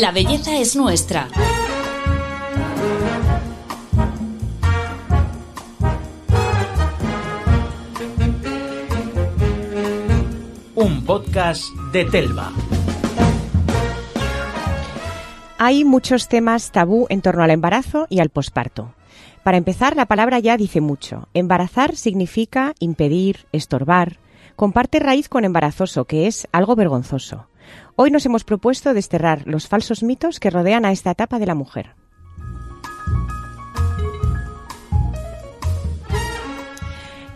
La belleza es nuestra. Un podcast de Telva. Hay muchos temas tabú en torno al embarazo y al posparto. Para empezar, la palabra ya dice mucho. Embarazar significa impedir, estorbar. Comparte raíz con embarazoso, que es algo vergonzoso. Hoy nos hemos propuesto desterrar los falsos mitos que rodean a esta etapa de la mujer.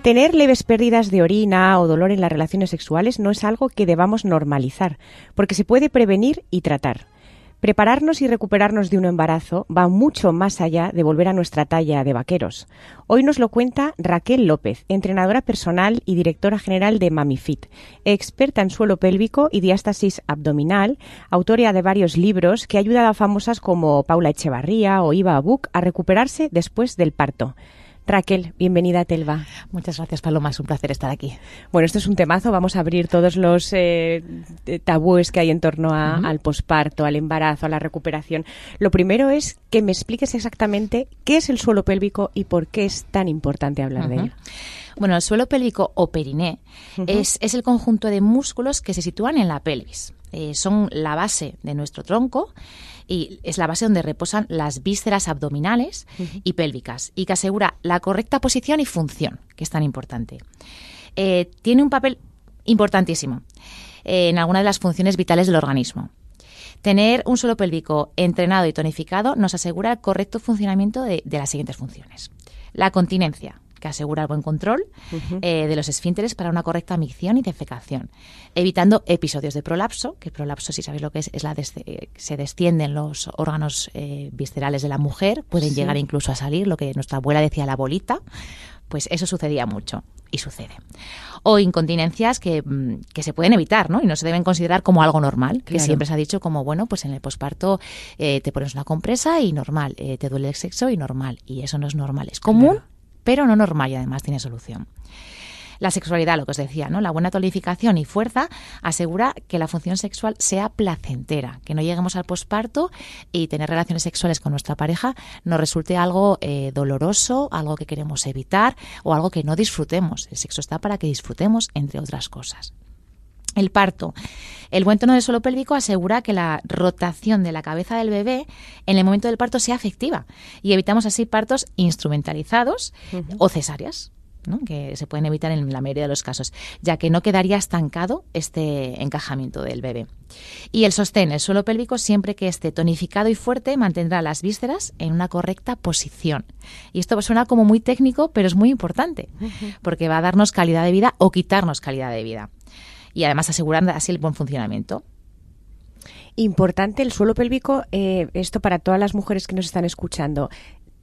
Tener leves pérdidas de orina o dolor en las relaciones sexuales no es algo que debamos normalizar, porque se puede prevenir y tratar. Prepararnos y recuperarnos de un embarazo va mucho más allá de volver a nuestra talla de vaqueros. Hoy nos lo cuenta Raquel López, entrenadora personal y directora general de MamiFit, experta en suelo pélvico y diástasis abdominal, autora de varios libros que ha ayudado a famosas como Paula Echevarría o Iva Abuk a recuperarse después del parto. Raquel, bienvenida a Telva. Muchas gracias, Paloma. Es un placer estar aquí. Bueno, esto es un temazo. Vamos a abrir todos los eh, tabúes que hay en torno al posparto, al embarazo, a la recuperación. Lo primero es que me expliques exactamente qué es el suelo pélvico y por qué es tan importante hablar de ello. Bueno, el suelo pélvico o periné es, es el conjunto de músculos que se sitúan en la pelvis. Eh, son la base de nuestro tronco y es la base donde reposan las vísceras abdominales y pélvicas y que asegura la correcta posición y función, que es tan importante. Eh, tiene un papel importantísimo eh, en alguna de las funciones vitales del organismo. Tener un suelo pélvico entrenado y tonificado nos asegura el correcto funcionamiento de las siguientes funciones. La continencia, que asegura el buen control eh, de los esfínteres para una correcta micción y defecación, evitando episodios de prolapso, que el prolapso, si sabéis lo que es, es la se descienden los órganos eh, viscerales de la mujer, pueden llegar incluso a salir, lo que nuestra abuela decía la bolita, pues eso sucedía mucho y sucede. O incontinencias que, mm, que, se pueden evitar, ¿no? Y no se deben considerar como algo normal, que siempre se ha dicho como, bueno, pues en el posparto eh, te pones una compresa y normal, te duele el sexo y normal. Y eso no es normal, es común pero no normal y además tiene solución. La sexualidad, lo que os decía, ¿no? La buena tonificación y fuerza asegura que la función sexual sea placentera, que no lleguemos al posparto y tener relaciones sexuales con nuestra pareja nos resulte algo eh, doloroso, algo que queremos evitar o algo que no disfrutemos. El sexo está para que disfrutemos, entre otras cosas. El parto. El buen tono del suelo pélvico asegura que la rotación de la cabeza del bebé en el momento del parto sea efectiva y evitamos así partos instrumentalizados o cesáreas. que se pueden evitar en la mayoría de los casos, ya que no quedaría estancado este encajamiento del bebé. Y el sostén, el suelo pélvico, siempre que esté tonificado y fuerte, mantendrá las vísceras en una correcta posición. Y esto suena como muy técnico, pero es muy importante, porque va a darnos calidad de vida o quitarnos calidad de vida y además asegurando así el buen funcionamiento. Importante el suelo pélvico, eh, esto para todas las mujeres que nos están escuchando.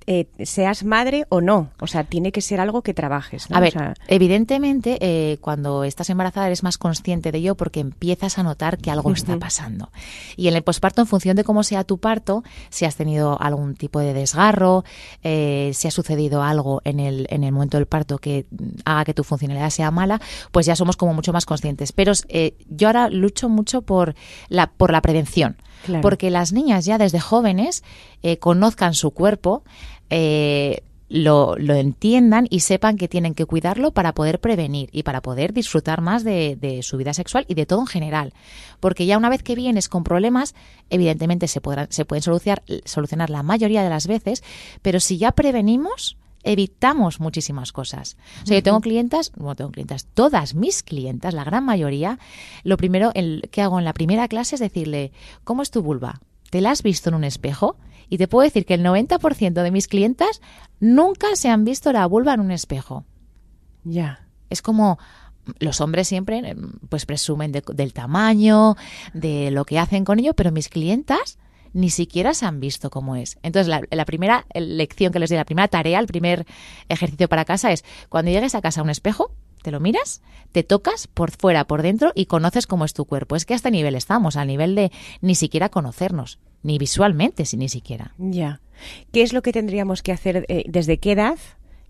Eh, seas madre o no. O sea, tiene que ser algo que trabajes. A ver, evidentemente, eh, cuando estás embarazada eres más consciente de ello porque empiezas a notar que algo está pasando. Y en el posparto, en función de cómo sea tu parto, si has tenido algún tipo de desgarro, eh, si ha sucedido algo en el, en el momento del parto que haga que tu funcionalidad sea mala, pues ya somos como mucho más conscientes. Pero yo ahora lucho mucho por la, por la prevención. Porque las niñas ya desde jóvenes conozcan su cuerpo, eh, lo, entiendan y sepan que tienen que cuidarlo para poder prevenir y para poder disfrutar más de, su vida sexual y de todo en general. Porque ya una vez que vienes con problemas, evidentemente se, podrán, se pueden solucionar, solucionar la mayoría de las veces, pero si ya prevenimos, evitamos muchísimas cosas. O sea, yo tengo clientas, no tengo clientas, todas mis clientas, la gran mayoría, lo primero que hago en la primera clase es decirle, ¿cómo es tu vulva? ¿Te la has visto en un espejo? Y te puedo decir que el 90% de mis clientas nunca se han visto la vulva en un espejo. Ya. Es como los hombres siempre eh, pues presumen del tamaño, de lo que hacen con ello, pero mis clientas ni siquiera se han visto cómo es. Entonces, la, la, primera lección que les doy, la primera tarea, el primer ejercicio para casa es cuando llegues a casa a un espejo, te lo miras, te tocas por fuera, por dentro y conoces cómo es tu cuerpo. Es que a este nivel estamos, al nivel de ni siquiera conocernos, ni visualmente, si ni siquiera. Ya. ¿Qué es lo que tendríamos que hacer? Eh, ¿Desde qué edad?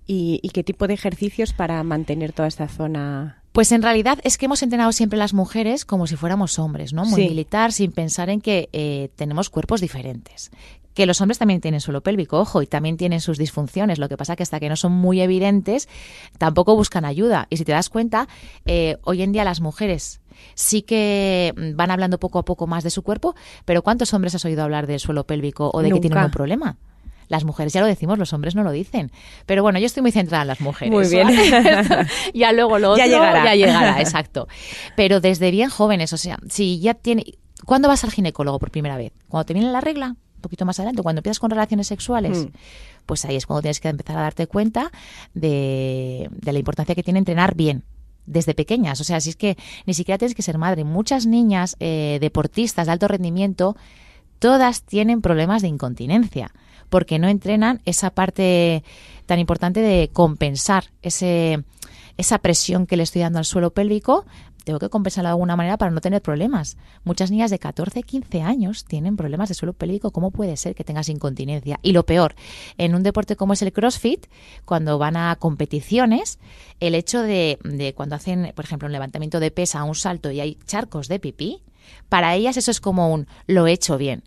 Y, qué tipo de ejercicios para mantener toda esta zona Pues en realidad es que hemos entrenado siempre las mujeres como si fuéramos hombres, ¿no? Muy Sí. militar, sin pensar en que eh, tenemos cuerpos diferentes. Que los hombres también tienen suelo pélvico, ojo, y también tienen sus disfunciones. Lo que pasa que hasta que no son muy evidentes, tampoco buscan ayuda. Y si te das cuenta, eh, hoy en día las mujeres sí que van hablando poco a poco más de su cuerpo, pero ¿cuántos hombres has oído hablar del suelo pélvico o de que tienen un problema? Las mujeres ya lo decimos, los hombres no lo dicen. Pero bueno, yo estoy muy centrada en las mujeres. Muy bien. ya luego lo Ya otro llegará. ya llegará, exacto. Pero desde bien jóvenes, o sea, si ya tiene... ¿Cuándo vas al ginecólogo por primera vez? ¿Cuando te viene la regla? Un poquito más adelante, cuando empiezas con relaciones sexuales. Mm. Pues ahí es cuando tienes que empezar a darte cuenta de, de la importancia que tiene entrenar bien desde pequeñas. O sea, si es que ni siquiera tienes que ser madre. Muchas niñas eh, deportistas de alto rendimiento, todas tienen problemas de incontinencia porque no entrenan esa parte tan importante de compensar ese, esa presión que le estoy dando al suelo pélvico. Tengo que compensarla de alguna manera para no tener problemas. Muchas niñas de 14, 15 años tienen problemas de suelo pélvico. ¿Cómo puede ser que tengas incontinencia? Y lo peor, en un deporte como es el CrossFit, cuando van a competiciones, el hecho de, de cuando hacen, por ejemplo, un levantamiento de pesa, un salto y hay charcos de pipí, para ellas eso es como un lo he hecho bien.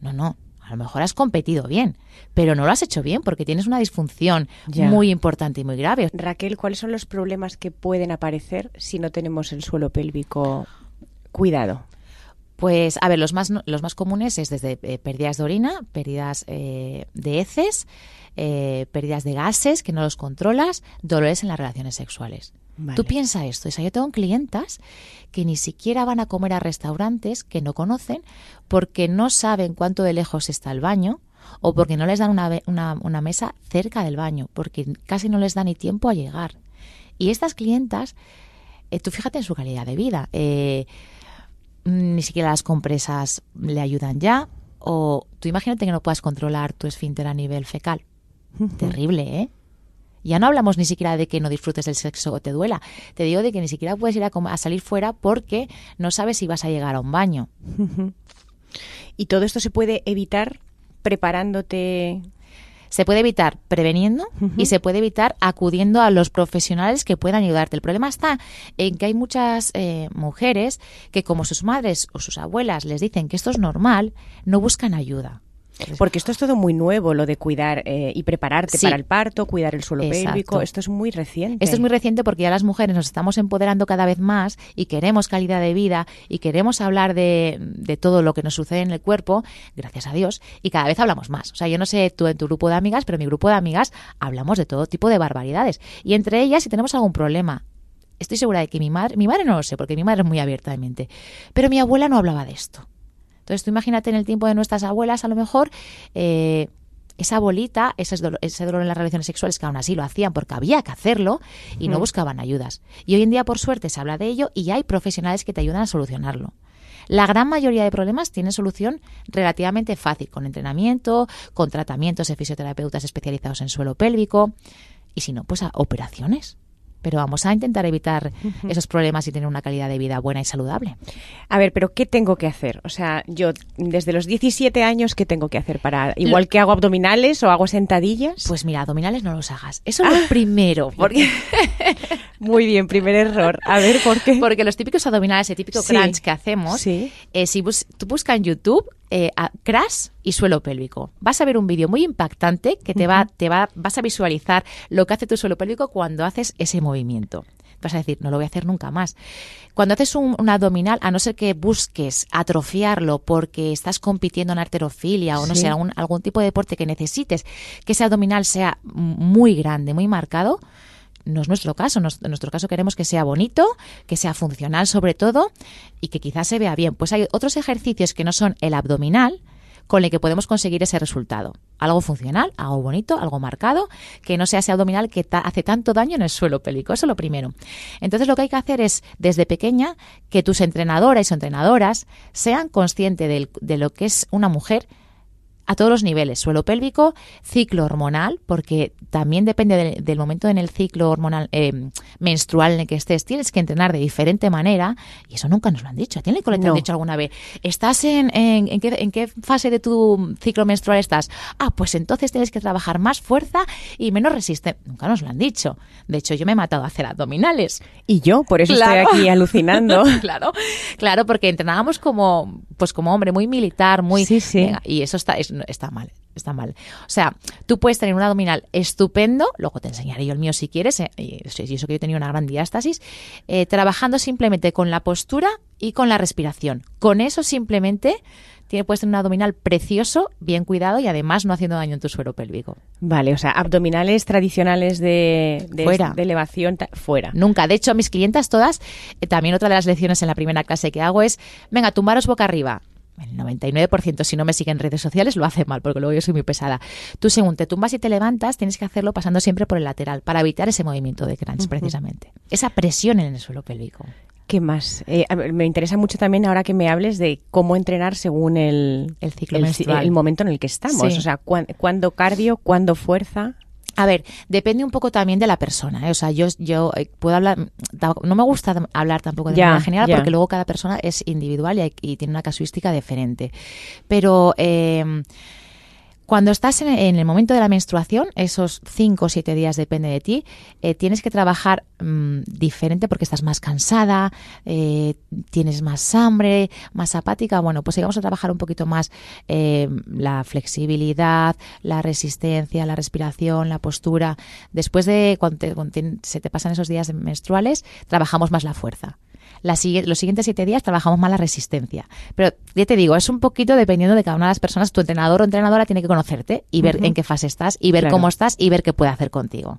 No, no. A lo mejor has competido bien, pero no lo has hecho bien porque tienes una disfunción muy importante y muy grave. Raquel, ¿cuáles son los problemas que pueden aparecer si no tenemos el suelo pélvico cuidado? Pues, a ver, los más, los más comunes es desde eh, pérdidas de orina, pérdidas eh, de heces, eh, pérdidas de gases que no los controlas, dolores en las relaciones sexuales. Vale. Tú piensa esto, o sea, yo tengo clientas que ni siquiera van a comer a restaurantes que no conocen porque no saben cuánto de lejos está el baño o porque no les dan una, una, una mesa cerca del baño, porque casi no les da ni tiempo a llegar. Y estas clientas, eh, tú fíjate en su calidad de vida, eh, ni siquiera las compresas le ayudan ya, o tú imagínate que no puedas controlar tu esfínter a nivel fecal. Terrible, ¿eh? Ya no hablamos ni siquiera de que no disfrutes del sexo o te duela. Te digo de que ni siquiera puedes ir a salir fuera porque no sabes si vas a llegar a un baño. Y todo esto se puede evitar preparándote. Se puede evitar preveniendo y se puede evitar acudiendo a los profesionales que puedan ayudarte. El problema está en que hay muchas eh, mujeres que como sus madres o sus abuelas les dicen que esto es normal, no buscan ayuda. Porque esto es todo muy nuevo, lo de cuidar eh, y prepararte Sí. para el parto, cuidar el suelo Exacto. pélvico. Esto es muy reciente. Esto es muy reciente porque ya las mujeres nos estamos empoderando cada vez más y queremos calidad de vida y queremos hablar de, de todo lo que nos sucede en el cuerpo, gracias a Dios, y cada vez hablamos más. O sea, yo no sé tú en tu grupo de amigas, pero en mi grupo de amigas hablamos de todo tipo de barbaridades. Y entre ellas, si tenemos algún problema, estoy segura de que mi madre, mi madre no lo sé, porque mi madre es muy abierta de mente, pero mi abuela no hablaba de esto. Entonces tú imagínate en el tiempo de nuestras abuelas, a lo mejor, eh, esa bolita, ese dolor, ese dolor en las relaciones sexuales, que aún así lo hacían porque había que hacerlo y no Mm. buscaban ayudas. Y hoy en día, por suerte, se habla de ello y hay profesionales que te ayudan a solucionarlo. La gran mayoría de problemas tienen solución relativamente fácil, con entrenamiento, con tratamientos de fisioterapeutas especializados en suelo pélvico y si no, pues a operaciones. Pero vamos a intentar evitar esos problemas y tener una calidad de vida buena y saludable. A ver, pero ¿qué tengo que hacer? O sea, yo desde los 17 años, ¿qué tengo que hacer para... Igual que hago abdominales o hago sentadillas? Pues mira, abdominales no los hagas. Eso es lo primero, porque, Muy bien, primer error. A ver, ¿por qué? porque los típicos abdominales, el típico Sí. crunch que hacemos, Sí. eh, si bus- tú buscas en YouTube eh, a crash y suelo pélvico, vas a ver un vídeo muy impactante que te va, te va, vas a visualizar lo que hace tu suelo pélvico cuando haces ese movimiento. Vas a decir, no lo voy a hacer nunca más. Cuando haces un, un abdominal, a no ser que busques atrofiarlo porque estás compitiendo en arterofilia o no Sí. sé, algún, algún tipo de deporte que necesites que ese abdominal sea muy grande, muy marcado, no es nuestro caso. Nos- En nuestro caso queremos que sea bonito, que sea funcional sobre todo y que quizás se vea bien. Pues hay otros ejercicios que no son el abdominal con el que podemos conseguir ese resultado. Algo funcional, algo bonito, algo marcado, que no sea ese abdominal que hace tanto daño en el suelo pélvico. Eso es lo primero. Entonces lo que hay que hacer es, desde pequeña, que tus entrenadoras o entrenadoras sean conscientes de lo que es una mujer a todos los niveles, suelo pélvico, ciclo hormonal, porque también depende del momento en el ciclo hormonal eh, menstrual en el que estés, tienes que entrenar de diferente manera, y eso nunca nos lo han dicho. ¿Tiene que te han dicho alguna vez? ¿Estás en, en, qué, en, qué, fase de tu ciclo menstrual estás? Ah, pues entonces tienes que trabajar más fuerza y menos resistente. Nunca nos lo han dicho. De hecho, yo me he matado a hacer abdominales. Y yo, por eso estoy aquí alucinando. claro, claro, porque entrenábamos como, pues como hombre, muy militar, muy... Sí, sí. y eso está, está mal está mal. O sea, tú puedes tener un abdominal estupendo, luego te enseñaré yo el mío si quieres, eh, y eso que yo tenía una gran diástasis, eh, trabajando simplemente con la postura y con la respiración. Con eso simplemente tiene, puedes tener un abdominal precioso, bien cuidado y además no haciendo daño en tu suelo pélvico. Vale, o sea, abdominales tradicionales de, de, elevación fuera. Nunca. De hecho, a mis clientas todas, eh, también otra de las lecciones en la primera clase que hago es, venga, tumbaros boca arriba el 99% si no me siguen en redes sociales lo hace mal porque luego yo soy muy pesada. Tú según te tumbas y te levantas tienes que hacerlo pasando siempre por el lateral para evitar ese movimiento de crunch precisamente. Esa presión en el suelo pélvico. ¿Qué más? Eh, me interesa mucho también ahora que me hables de cómo entrenar según el, el ciclo el, momento en el que estamos. O sea, cuándo cardio, cuándo fuerza. A ver, depende un poco también de la persona. ¿eh? O sea, yo, yo eh, puedo hablar, no me gusta hablar tampoco de manera general porque luego cada persona es individual y, y, tiene una casuística diferente. Pero eh, cuando estás en, el momento de la menstruación, esos 5 o 7 días depende de ti, eh, tienes que trabajar mm, diferente porque estás más cansada, eh, tienes más hambre, más apática. Bueno, pues vamos a trabajar un poquito más eh, la flexibilidad, la resistencia, la respiración, la postura. Después de cuando se te pasan esos días menstruales, trabajamos más la fuerza los siguientes siete días trabajamos más la resistencia. Pero ya te digo, es un poquito dependiendo de cada una de las personas. Tu entrenador o entrenadora tiene que conocerte y ver en qué fase estás y ver cómo estás y ver qué puede hacer contigo.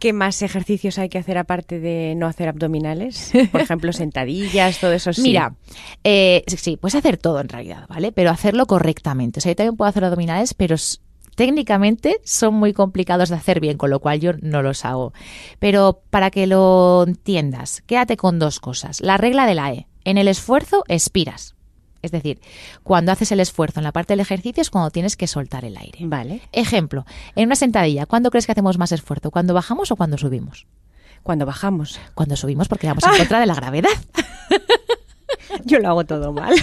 ¿Qué más ejercicios hay que hacer aparte de no hacer abdominales? Por ejemplo, sentadillas, todo eso. Sí. Mira, eh, sí, puedes hacer todo en realidad, ¿vale? Pero hacerlo correctamente. O sea, yo también puedo hacer abdominales, pero técnicamente son muy complicados de hacer bien, con lo cual yo no los hago. Pero para que lo entiendas, quédate con dos cosas. La regla de la E. En el esfuerzo, expiras. Es decir, cuando haces el esfuerzo en la parte del ejercicio es cuando tienes que soltar el aire. Vale. Ejemplo, en una sentadilla, ¿cuándo crees que hacemos más esfuerzo? ¿Cuando bajamos o cuando subimos? Cuando bajamos. Cuando subimos porque vamos en contra de la gravedad. Yo lo hago todo mal.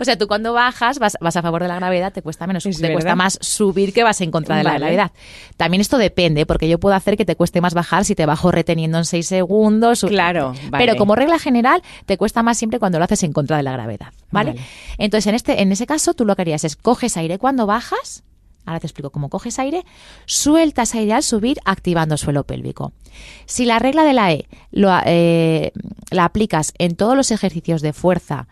o sea, tú cuando bajas, vas, a favor de la gravedad, te cuesta menos, te cuesta más subir que vas en contra de la gravedad. También esto depende, porque yo puedo hacer que te cueste más bajar si te bajo reteniendo en seis segundos. Claro, Pero como regla general, te cuesta más siempre cuando lo haces en contra de la gravedad, ¿vale? Entonces, en, este, en ese caso, tú lo que harías es coges aire cuando bajas, ahora te explico cómo coges aire, sueltas aire al subir activando suelo pélvico. Si la regla de la E eh, la aplicas en todos los ejercicios de fuerza,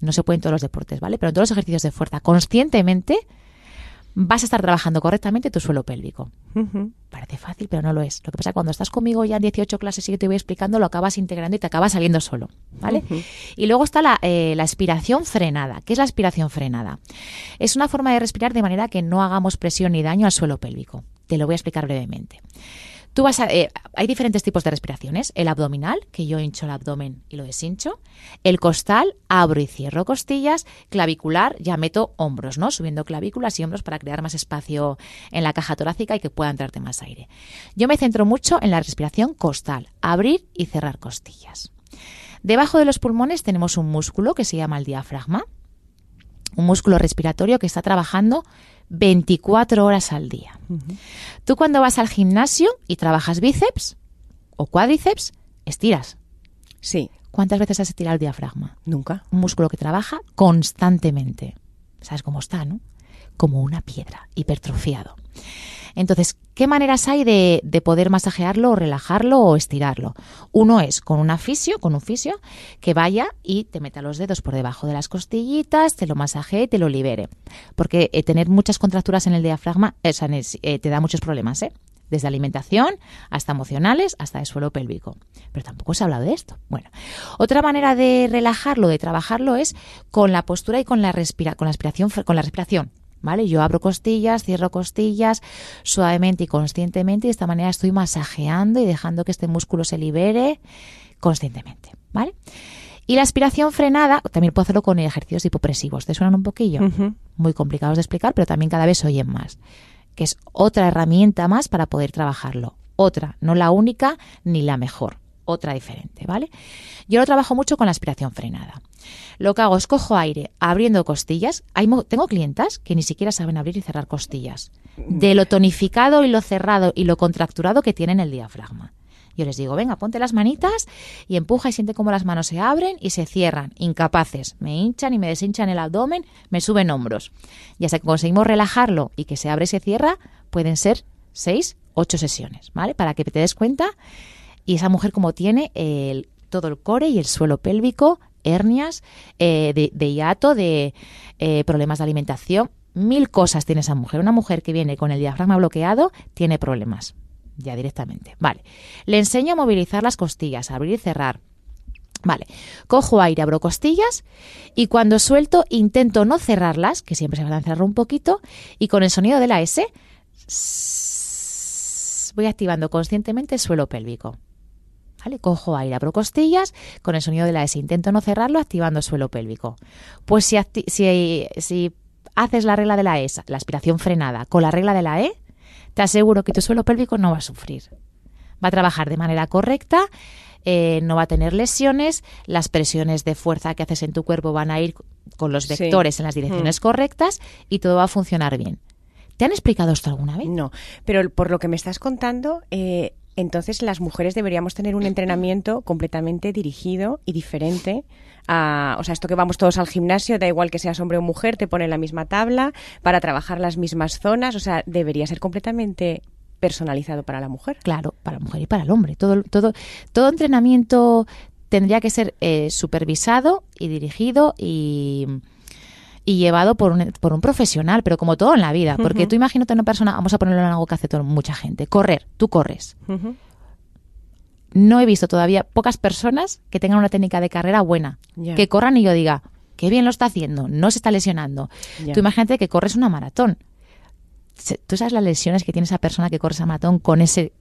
no se puede en todos los deportes, ¿vale? Pero en todos los ejercicios de fuerza conscientemente, vas a estar trabajando correctamente tu suelo pélvico. Parece fácil, pero no lo es. Lo que pasa es que cuando estás conmigo ya en 18 clases y yo te voy explicando, lo acabas integrando y te acabas saliendo solo. ¿vale? Y luego está la, eh, la aspiración frenada. ¿Qué es la aspiración frenada? Es una forma de respirar de manera que no hagamos presión ni daño al suelo pélvico. Te lo voy a explicar brevemente. Tú vas a, eh, hay diferentes tipos de respiraciones. El abdominal, que yo hincho el abdomen y lo deshincho. El costal, abro y cierro costillas. Clavicular, ya meto hombros, ¿no? Subiendo clavículas y hombros para crear más espacio en la caja torácica y que pueda entrarte más aire. Yo me centro mucho en la respiración costal, abrir y cerrar costillas. Debajo de los pulmones tenemos un músculo que se llama el diafragma, un músculo respiratorio que está trabajando 24 horas al día. Tú cuando vas al gimnasio y trabajas bíceps o cuádriceps, estiras. Sí. ¿Cuántas veces has estirado el diafragma? Nunca. Un músculo que trabaja constantemente. ¿Sabes cómo está, no? Como una piedra, hipertrofiado. Entonces, ¿qué maneras hay de, poder masajearlo o relajarlo o estirarlo? Uno es con un fisio, con un fisio, que vaya y te meta los dedos por debajo de las costillitas, te lo masajee y te lo libere. Porque eh, tener muchas contracturas en el diafragma eh, te da muchos problemas, ¿eh? desde alimentación hasta emocionales, hasta el suelo pélvico. Pero tampoco se ha hablado de esto. Bueno, otra manera de relajarlo, de trabajarlo es con la postura y con la con la respiración, con la respiración. ¿Vale? Yo abro costillas, cierro costillas suavemente y conscientemente y de esta manera estoy masajeando y dejando que este músculo se libere conscientemente, ¿vale? Y la aspiración frenada, también puedo hacerlo con ejercicios hipopresivos. ¿Te suenan un poquillo? Muy complicados de explicar, pero también cada vez oyen más. Que es otra herramienta más para poder trabajarlo. Otra, no la única ni la mejor. Otra diferente, ¿vale? Yo lo trabajo mucho con la aspiración frenada. Lo que hago es cojo aire abriendo costillas. tengo clientas que ni siquiera saben abrir y cerrar costillas. De lo tonificado y lo cerrado y lo contracturado que tienen el diafragma. Yo les digo, venga, ponte las manitas y empuja y siente cómo las manos se abren y se cierran, incapaces. Me hinchan y me deshinchan el abdomen, me suben hombros. Y hasta que conseguimos relajarlo y que se abre y se cierra, pueden ser seis, ocho sesiones, ¿vale? Para que te des cuenta. Y esa mujer como tiene todo el core y el suelo pélvico, hernias, eh, de, hiato, de eh, problemas de alimentación, mil cosas tiene esa mujer. Una mujer que viene con el diafragma bloqueado tiene problemas, ya directamente. Vale. Le enseño a movilizar las costillas, abrir y cerrar. Vale, cojo aire, abro costillas y cuando suelto intento no cerrarlas, que siempre se van a cerrar un poquito, y con el sonido de la S voy activando conscientemente el suelo pélvico. ¿Vale? Cojo aire, abro costillas, con el sonido de la S intento no cerrarlo, activando el suelo pélvico. Pues si, si, si haces la regla de la E, la aspiración frenada, con la regla de la E, te aseguro que tu suelo pélvico no va a sufrir. Va a trabajar de manera correcta, eh, no va a tener lesiones, las presiones de fuerza que haces en tu cuerpo van a ir con los vectores en las direcciones mm. correctas y todo va a funcionar bien. ¿Te han explicado esto alguna vez? No, pero por lo que me estás contando, eh, entonces las mujeres deberíamos tener un entrenamiento completamente dirigido y diferente a, o sea, esto que vamos todos al gimnasio, da igual que seas hombre o mujer, te ponen la misma tabla para trabajar las mismas zonas, o sea, debería ser completamente personalizado para la mujer. Claro, para la mujer y para el hombre. Todo, todo, todo entrenamiento tendría que ser eh, supervisado y dirigido y, y llevado por un, por un profesional, pero como todo en la vida. Porque tú imagínate una persona, vamos a ponerlo en algo que hace mucha gente, correr, tú corres no he visto todavía pocas personas que tengan una técnica de carrera buena, que corran y yo diga, qué bien lo está haciendo, no se está lesionando. Tú imagínate que corres una maratón. Tú sabes las lesiones que tiene esa persona que corre esa maratón con ese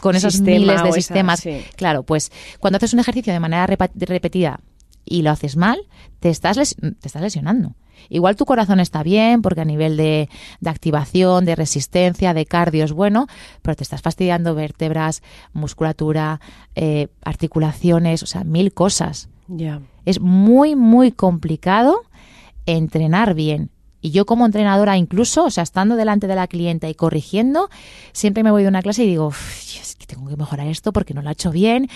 con esos miles de sistemas. Claro, pues cuando haces un ejercicio de manera repetida y lo haces mal, te estás, te estás lesionando. Igual tu corazón está bien porque a nivel de, activación, de resistencia, de cardio es bueno, pero te estás fastidiando vértebras, musculatura, eh, articulaciones, o sea, mil cosas. Es muy, muy complicado entrenar bien. Y yo como entrenadora incluso, o sea, estando delante de la clienta y corrigiendo, siempre me voy de una clase y digo, tengo que mejorar esto porque no lo ha hecho bien.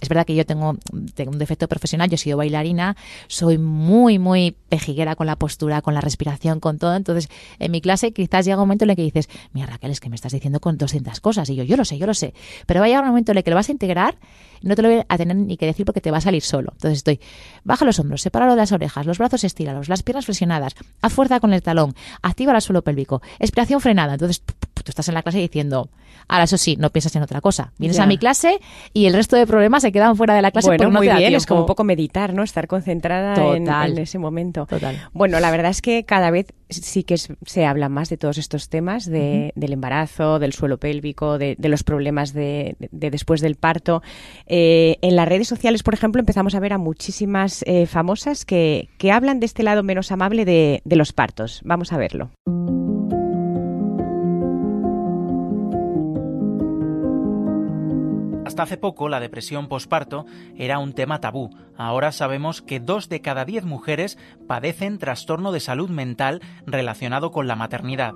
Es verdad que yo tengo, tengo un defecto profesional, yo he sido bailarina, soy muy, muy pejiguera con la postura, con la respiración, con todo. Entonces, en mi clase quizás llega un momento en el que dices, mira Raquel, es que me estás diciendo con 200 cosas. Y yo, yo lo sé, yo lo sé. Pero va a llegar un momento en el que lo vas a integrar no te lo voy a tener ni que decir porque te va a salir solo. Entonces estoy, baja los hombros, sepáralo de las orejas, los brazos estíralos, las piernas flexionadas, haz fuerza con el talón, activa el suelo pélvico, expiración frenada. Entonces, tú estás en la clase diciendo, ahora eso sí, no piensas en otra cosa. Vienes a mi clase y el resto de problemas se quedan fuera de la clase bueno, muy bien, es como un poco meditar, ¿no? Estar concentrada en, ese momento. Total. Bueno, la verdad es que cada vez sí que se habla más de todos estos temas, de, del embarazo, del suelo pélvico, de, los problemas de, después del parto. Eh, en las redes sociales, por ejemplo, empezamos a ver a muchísimas eh, famosas que, que hablan de este lado menos amable de los partos. Vamos a verlo. Hasta hace poco la depresión posparto era un tema tabú. Ahora sabemos que dos de cada diez mujeres padecen trastorno de salud mental relacionado con la maternidad.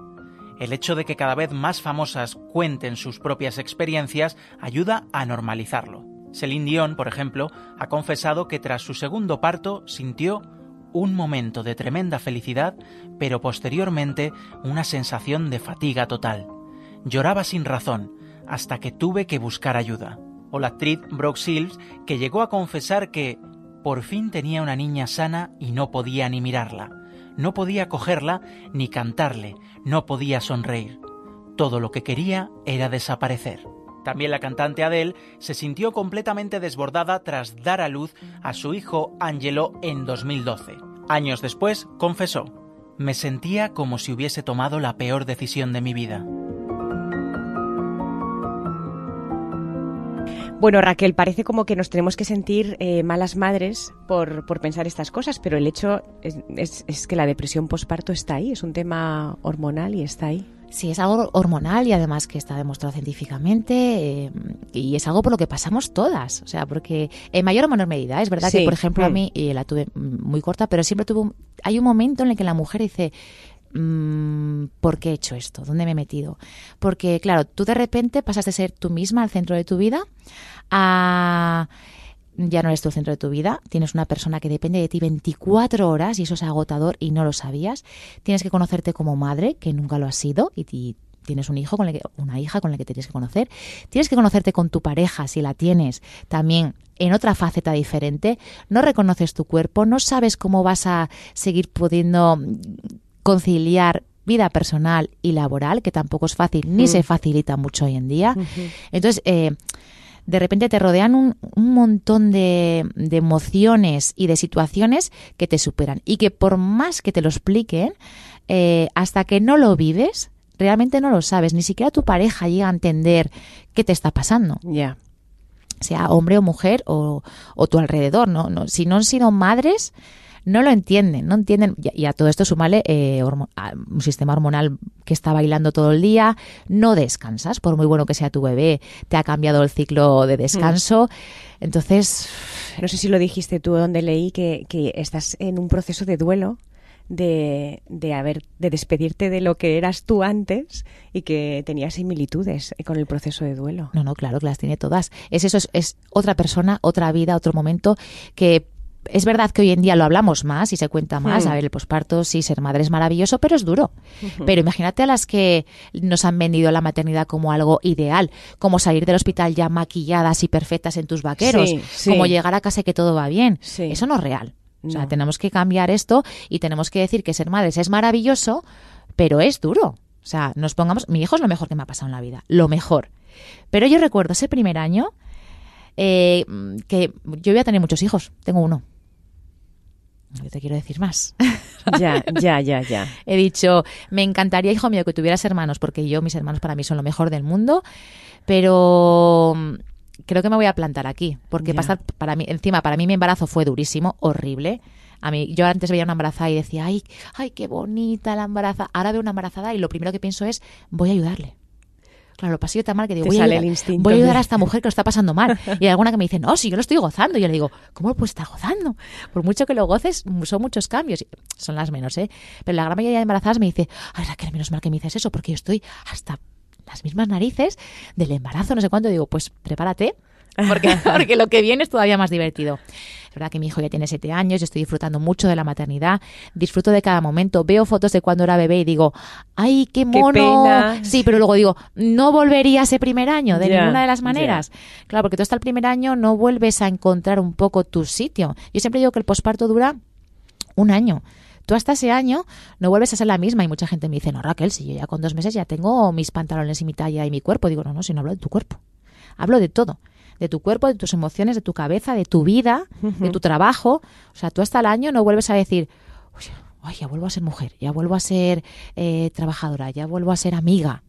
El hecho de que cada vez más famosas cuenten sus propias experiencias ayuda a normalizarlo. Celine Dion, por ejemplo, ha confesado que tras su segundo parto sintió un momento de tremenda felicidad, pero posteriormente una sensación de fatiga total. Lloraba sin razón, hasta que tuve que buscar ayuda o la actriz Brooke Sills, que llegó a confesar que por fin tenía una niña sana y no podía ni mirarla, no podía cogerla ni cantarle, no podía sonreír. Todo lo que quería era desaparecer. También la cantante Adele se sintió completamente desbordada tras dar a luz a su hijo Angelo en 2012. Años después, confesó, me sentía como si hubiese tomado la peor decisión de mi vida. Bueno, Raquel, parece como que nos tenemos que sentir eh, malas madres por, por, pensar estas cosas, pero el hecho es, es, es que la depresión posparto está ahí, es un tema hormonal y está ahí. Sí, es algo hormonal y además que está demostrado científicamente eh, y es algo por lo que pasamos todas. O sea, porque en mayor o menor medida, es verdad Sí, que, por ejemplo, a mm. mí, y la tuve muy corta, pero siempre tuve un- hay un momento en el que la mujer dice, ¿por qué he hecho esto? ¿Dónde me he metido? Porque, claro, tú de repente pasas de ser tú misma al centro de tu vida a ya no eres tú el centro de tu vida, tienes una persona que depende de ti 24 horas y eso es agotador y no lo sabías. Tienes que conocerte como madre, que nunca lo has sido y, tienes un hijo con que una hija con la que tienes que conocer. Tienes que conocerte con tu pareja si la tienes, también en otra faceta diferente. No reconoces tu cuerpo, no sabes cómo vas a seguir pudiendo conciliar vida personal y laboral, que tampoco es fácil ni Mm. se facilita mucho hoy en día. Entonces, eh, de repente te rodean un, un montón de, de emociones y de situaciones que te superan y que por más que te lo expliquen, eh, hasta que no lo vives, realmente no lo sabes. Ni siquiera tu pareja llega a entender qué te está pasando Ya. sea hombre o mujer o, o tu alrededor, ¿no? no si no han sido madres, no lo entienden, no entienden. Y, a todo esto sumale eh, un sistema hormonal que está bailando todo el día, no descansas, por muy bueno que sea tu bebé, te ha cambiado el ciclo de descanso. Entonces, No sé si lo dijiste tú donde leí que, que estás en un proceso de duelo de, de haber de despedirte de lo que eras tú antes y que tenías similitudes con el proceso de duelo. no, no, claro que las tiene todas. Es eso, es, es otra persona, otra vida, otro momento que es verdad que hoy en día lo hablamos más y se cuenta más. Hmm. A ver, el posparto, sí, ser madre es maravilloso, pero es duro. Pero imagínate a las que nos han vendido la maternidad como algo ideal, como salir del hospital ya maquilladas y perfectas en tus vaqueros, Sí, sí. como llegar a casa y que todo va bien. Eso no es real. O sea, No. tenemos que cambiar esto y tenemos que decir que ser madres es maravilloso, pero es duro. O sea, nos pongamos, mi hijo es lo mejor que me ha pasado en la vida, lo mejor. Pero yo recuerdo ese primer año eh, que yo voy a tener muchos hijos, tengo uno. Yo te quiero decir más. Ya, ya, ya, ya. He dicho, me encantaría, hijo mío, que tuvieras hermanos, porque yo, mis hermanos para mí son lo mejor del mundo, pero mm, creo que me voy a plantar aquí, porque Ya. pasar para mí, encima, para mí mi embarazo fue durísimo, horrible. A mí, yo antes veía una embarazada y decía, ay, ay, qué bonita la embarazada. Ahora veo una embarazada y lo primero que pienso es, voy a ayudarle. Claro, lo pasé yo tan mal que digo, voy a, ayudar, voy a ayudar a esta mujer que lo está pasando mal. Y hay alguna que me dice, no, si yo lo estoy gozando. Y yo le digo, ¿cómo lo puedes estar gozando? Por mucho que lo goces, son muchos cambios. Son las menos, ¿eh? Pero la gran mayoría de embarazadas me dice, ay, Raquel, menos mal que me dices eso, porque yo estoy hasta las mismas narices del embarazo, no sé cuánto. Digo, pues prepárate, porque, porque lo que viene es todavía más divertido. Es verdad que mi hijo ya tiene siete años, yo estoy disfrutando mucho de la maternidad, disfruto de cada momento, veo fotos de cuando era bebé y digo, ay, qué Qué mono. pena. Sí, pero luego digo, no volvería ese primer año de ninguna de las maneras. Claro, porque tú hasta el primer año no vuelves a encontrar un poco tu sitio. Yo siempre digo que el posparto dura un año. Tú hasta ese año no vuelves a ser la misma y mucha gente me dice, no Raquel, si yo ya con dos meses ya tengo mis pantalones y mi talla y mi cuerpo. Digo, no, no, si no hablo de tu cuerpo. Hablo de todo. De tu cuerpo, de tus emociones, de tu cabeza, de tu vida, de tu trabajo. O sea, tú hasta el año no vuelves a decir, "Uy, ay, ya vuelvo a ser mujer, ya vuelvo a ser eh, trabajadora, ya vuelvo a ser amiga.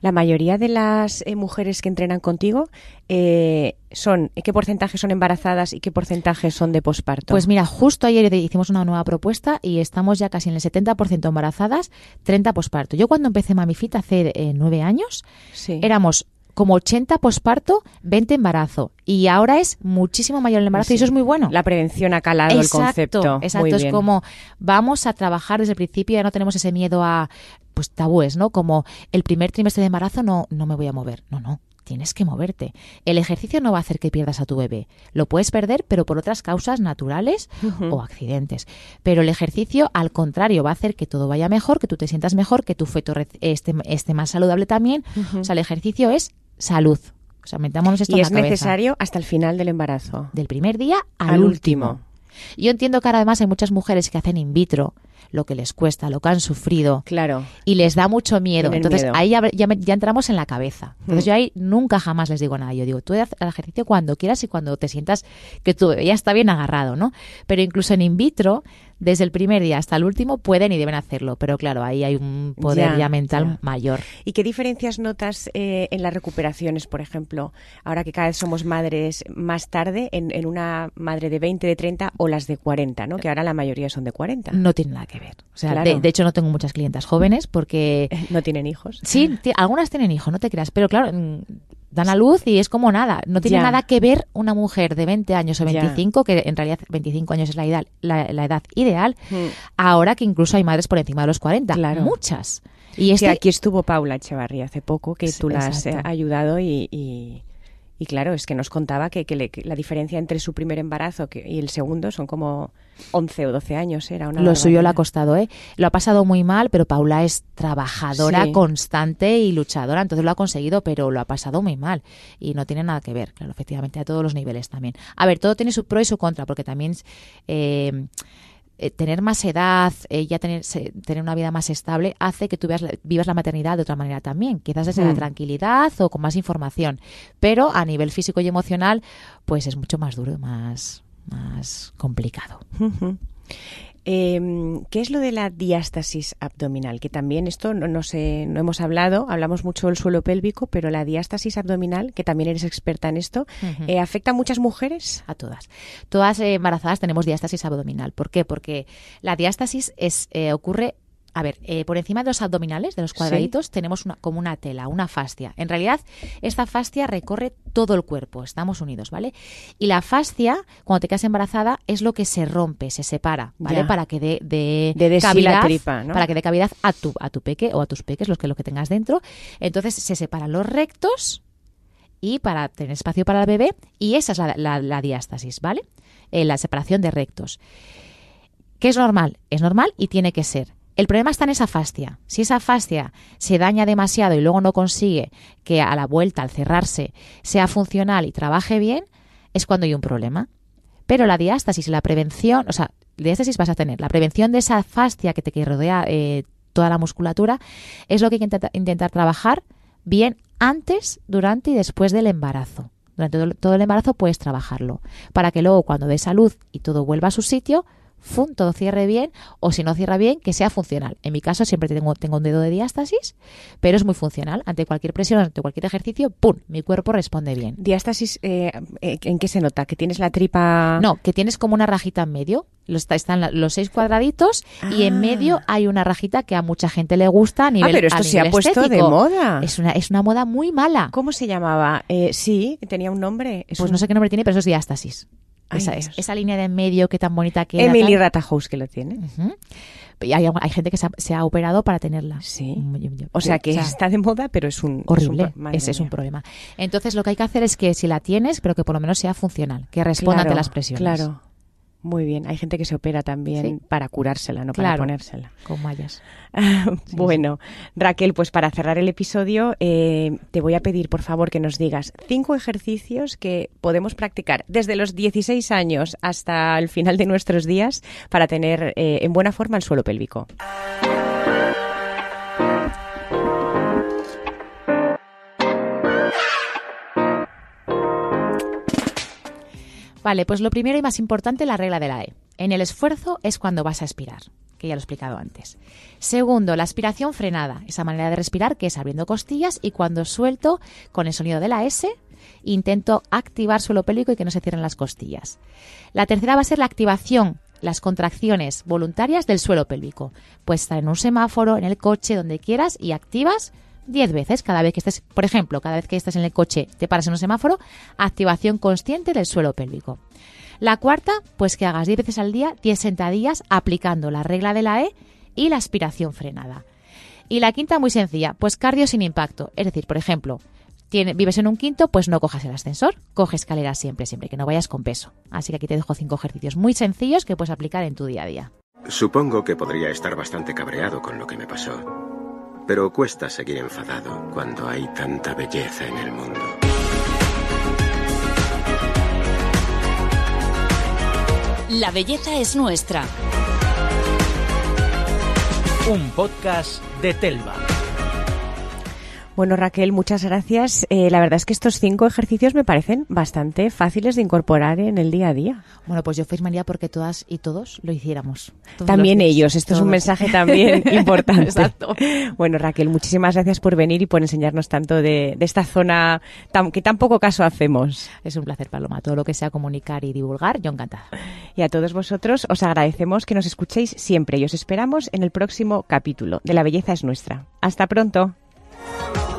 La mayoría de las eh, mujeres que entrenan contigo eh, son, ¿qué porcentaje son embarazadas y qué porcentaje son de posparto? Pues mira, justo ayer hicimos una nueva propuesta y estamos ya casi en el 70% embarazadas, 30 posparto. Yo cuando empecé Mamifit hace eh, nueve años, sí. éramos como 80 posparto, 20 embarazo. Y ahora es muchísimo mayor el embarazo y eso es muy bueno. La prevención ha calado el concepto. Exacto, Muy es bien. como vamos a trabajar desde el principio, ya no tenemos ese miedo a pues tabúes, ¿no? Como el primer trimestre de embarazo no, no me voy a mover. No, no. Tienes que moverte. El ejercicio no va a hacer que pierdas a tu bebé. Lo puedes perder, pero por otras causas naturales o accidentes. Pero el ejercicio, al contrario, va a hacer que todo vaya mejor, que tú te sientas mejor, que tu feto esté, esté más saludable también. O sea, el ejercicio es salud. O sea, metámonos esto y en es la cabeza. necesario hasta el final del embarazo. Del primer día al, Al último. último. Yo entiendo que ahora además hay muchas mujeres que hacen in vitro lo que les cuesta, lo que han sufrido. Claro. Y les da mucho miedo. Tienen Entonces miedo. ahí ya, ya entramos en la cabeza. Entonces Mm. yo ahí nunca jamás les digo nada. Yo digo, tú haz el ejercicio cuando quieras y cuando te sientas que tu ya está bien agarrado, ¿no? Pero incluso en in vitro, desde el primer día hasta el último, pueden y deben hacerlo. Pero claro, ahí hay un poder Ya, ya, mental ya. mayor. ¿Y qué diferencias notas eh, en las recuperaciones, por ejemplo, ahora que cada vez somos madres más tarde, en, en una madre de 20, de 30 o las de 40, ¿no? Que ahora la mayoría son de 40. No tiene nada que ver. O sea, Claro. de, de hecho no tengo muchas clientas jóvenes porque No tienen hijos. Sí, algunas tienen hijos, no te creas, pero claro, mm, dan a luz y es como nada. No tiene Ya. nada que ver una mujer de 20 años o Ya. 25, que en realidad 25 años es la, ideal- la, la edad ideal, Mm. ahora que incluso hay madres por encima de los 40. Claro. Muchas. Y Sí, este, aquí estuvo Paula Echevarría hace poco, que Sí, tú la has eh, exacto. ayudado y, y- y claro, es que nos contaba que, que le- que la diferencia entre su primer embarazo y el segundo son como 11 o 12 años. Era una lo suyo le ha costado, ¿eh? Lo ha pasado muy mal, pero Paula es trabajadora, Sí. constante y luchadora, entonces lo ha conseguido, pero lo ha pasado muy mal y no tiene nada que ver, claro, efectivamente, a todos los niveles también. A ver, todo tiene su pro y su contra, porque también eh, eh, tener más edad, eh, ya tener, se- tener una vida más estable, hace que tú veas la- vivas la maternidad de otra manera también, quizás desde la Mm. tranquilidad o con más información, pero a nivel físico y emocional, pues es mucho más duro, más, más complicado. Eh, ¿Qué es lo de la diástasis abdominal? Que también esto no, no sé, no hemos hablado, hablamos mucho del suelo pélvico, pero la diástasis abdominal, que también eres experta en esto, eh, ¿afecta a muchas mujeres? A todas. Todas eh, embarazadas tenemos diástasis abdominal. ¿Por qué? Porque la diástasis es, eh, ocurre, a ver, eh, por encima de los abdominales, de los cuadraditos, tenemos una, como una tela, una fascia. En realidad, esta fascia recorre todo el cuerpo, estamos unidos, ¿vale? Y la fascia, cuando te quedas embarazada, es lo que se rompe, se separa, ¿vale? Ya. Para que dé de, De tripa, ¿no? para que dé cavidad a tu, a tu peque o a tus peques, los que, lo que tengas dentro. Entonces se separan los rectos y para tener espacio para el bebé y esa es la, la- la diástasis, ¿vale? Eh, la separación de rectos. ¿Qué es normal? Es normal y tiene que ser. El problema está en esa fascia. Si esa fascia se daña demasiado y luego no consigue que a la vuelta, al cerrarse, sea funcional y trabaje bien, es cuando hay un problema. Pero la diástasis la prevención, o sea, diástasis vas a tener. La prevención de esa fascia que te que rodea eh, toda la musculatura es lo que hay que intenta- intentar trabajar bien antes, durante y después del embarazo. Durante todo, el embarazo puedes trabajarlo para que luego cuando dé salud y todo vuelva a su sitio, todo cierre bien o si no cierra bien, que sea funcional. En mi caso siempre tengo, tengo un dedo de diástasis, pero es muy funcional. Ante cualquier presión, ante cualquier ejercicio, ¡pum! Mi cuerpo responde bien. Diástasis, eh, eh, ¿en qué se nota? ¿Que tienes la tripa...? No, que tienes como una rajita en medio. Los- están los seis cuadraditos y en Ah. medio hay una rajita que a mucha gente le gusta a nivel ah, pero esto se ha puesto de moda. Es una, es una moda muy mala. ¿Cómo se llamaba? Eh, sí, tenía un nombre. Es Pues un- no sé qué nombre tiene, pero eso es diástasis. Ay, esa es. Esa línea de en medio que tan bonita que Emily Ratajous que lo tiene. Y hay, hay gente que se ha, se ha operado para tenerla. Sí. Mm, O sea que o sea, está de moda, pero es un... horrible. Es un, Ese es un problema. Entonces, lo que hay que hacer es que si la tienes, pero que por lo menos sea funcional, que responda Claro, las presiones. Claro. Muy bien. Hay gente que se opera también Sí. para curársela, no para ponérsela. Con mallas. bueno, Raquel, pues para cerrar el episodio, eh, te voy a pedir, por favor, que nos digas cinco ejercicios que podemos practicar desde los 16 años hasta el final de nuestros días para tener eh, en buena forma el suelo pélvico. Vale, pues lo primero y más importante, la regla de la E. En el esfuerzo es cuando vas a aspirar, que ya lo he explicado antes. Segundo, la aspiración frenada, esa manera de respirar que es abriendo costillas y cuando suelto con el sonido de la S, intento activar suelo pélvico y que no se cierren las costillas. La tercera va a ser la activación, las contracciones voluntarias del suelo pélvico. Puedes estar en un semáforo, en el coche, donde quieras y activas 10 veces cada vez que estés, por ejemplo, cada vez que estés en el coche, te paras en un semáforo, activación consciente del suelo pélvico. La cuarta, pues que hagas 10 veces al día, 10 sentadillas aplicando la regla de la E y la aspiración frenada. Y la quinta, muy sencilla, pues cardio sin impacto. Es decir, por ejemplo, tiene- vives en un quinto, pues no cojas el ascensor, coge escaleras siempre, siempre, que no vayas con peso. Así que aquí te dejo cinco ejercicios muy sencillos que puedes aplicar en tu día a día. Supongo que podría estar bastante cabreado con lo que me pasó. Pero cuesta seguir enfadado cuando hay tanta belleza en el mundo. La belleza es nuestra. un podcast de Telva. Bueno, Raquel, muchas gracias. Eh, la verdad es que estos cinco ejercicios me parecen bastante fáciles de incorporar en el día a día. Bueno, pues yo firmaría porque todas y todos lo hiciéramos. también ellos. Esto es un mensaje también importante. Exacto. Bueno, Raquel, muchísimas gracias por venir y por enseñarnos tanto de, esta zona que tan poco caso hacemos. Es un placer, Paloma. Todo lo que sea comunicar y divulgar, yo encantada. Y a todos vosotros os agradecemos que nos escuchéis siempre y os esperamos en el próximo capítulo de La Belleza es Nuestra. Hasta pronto. Oh.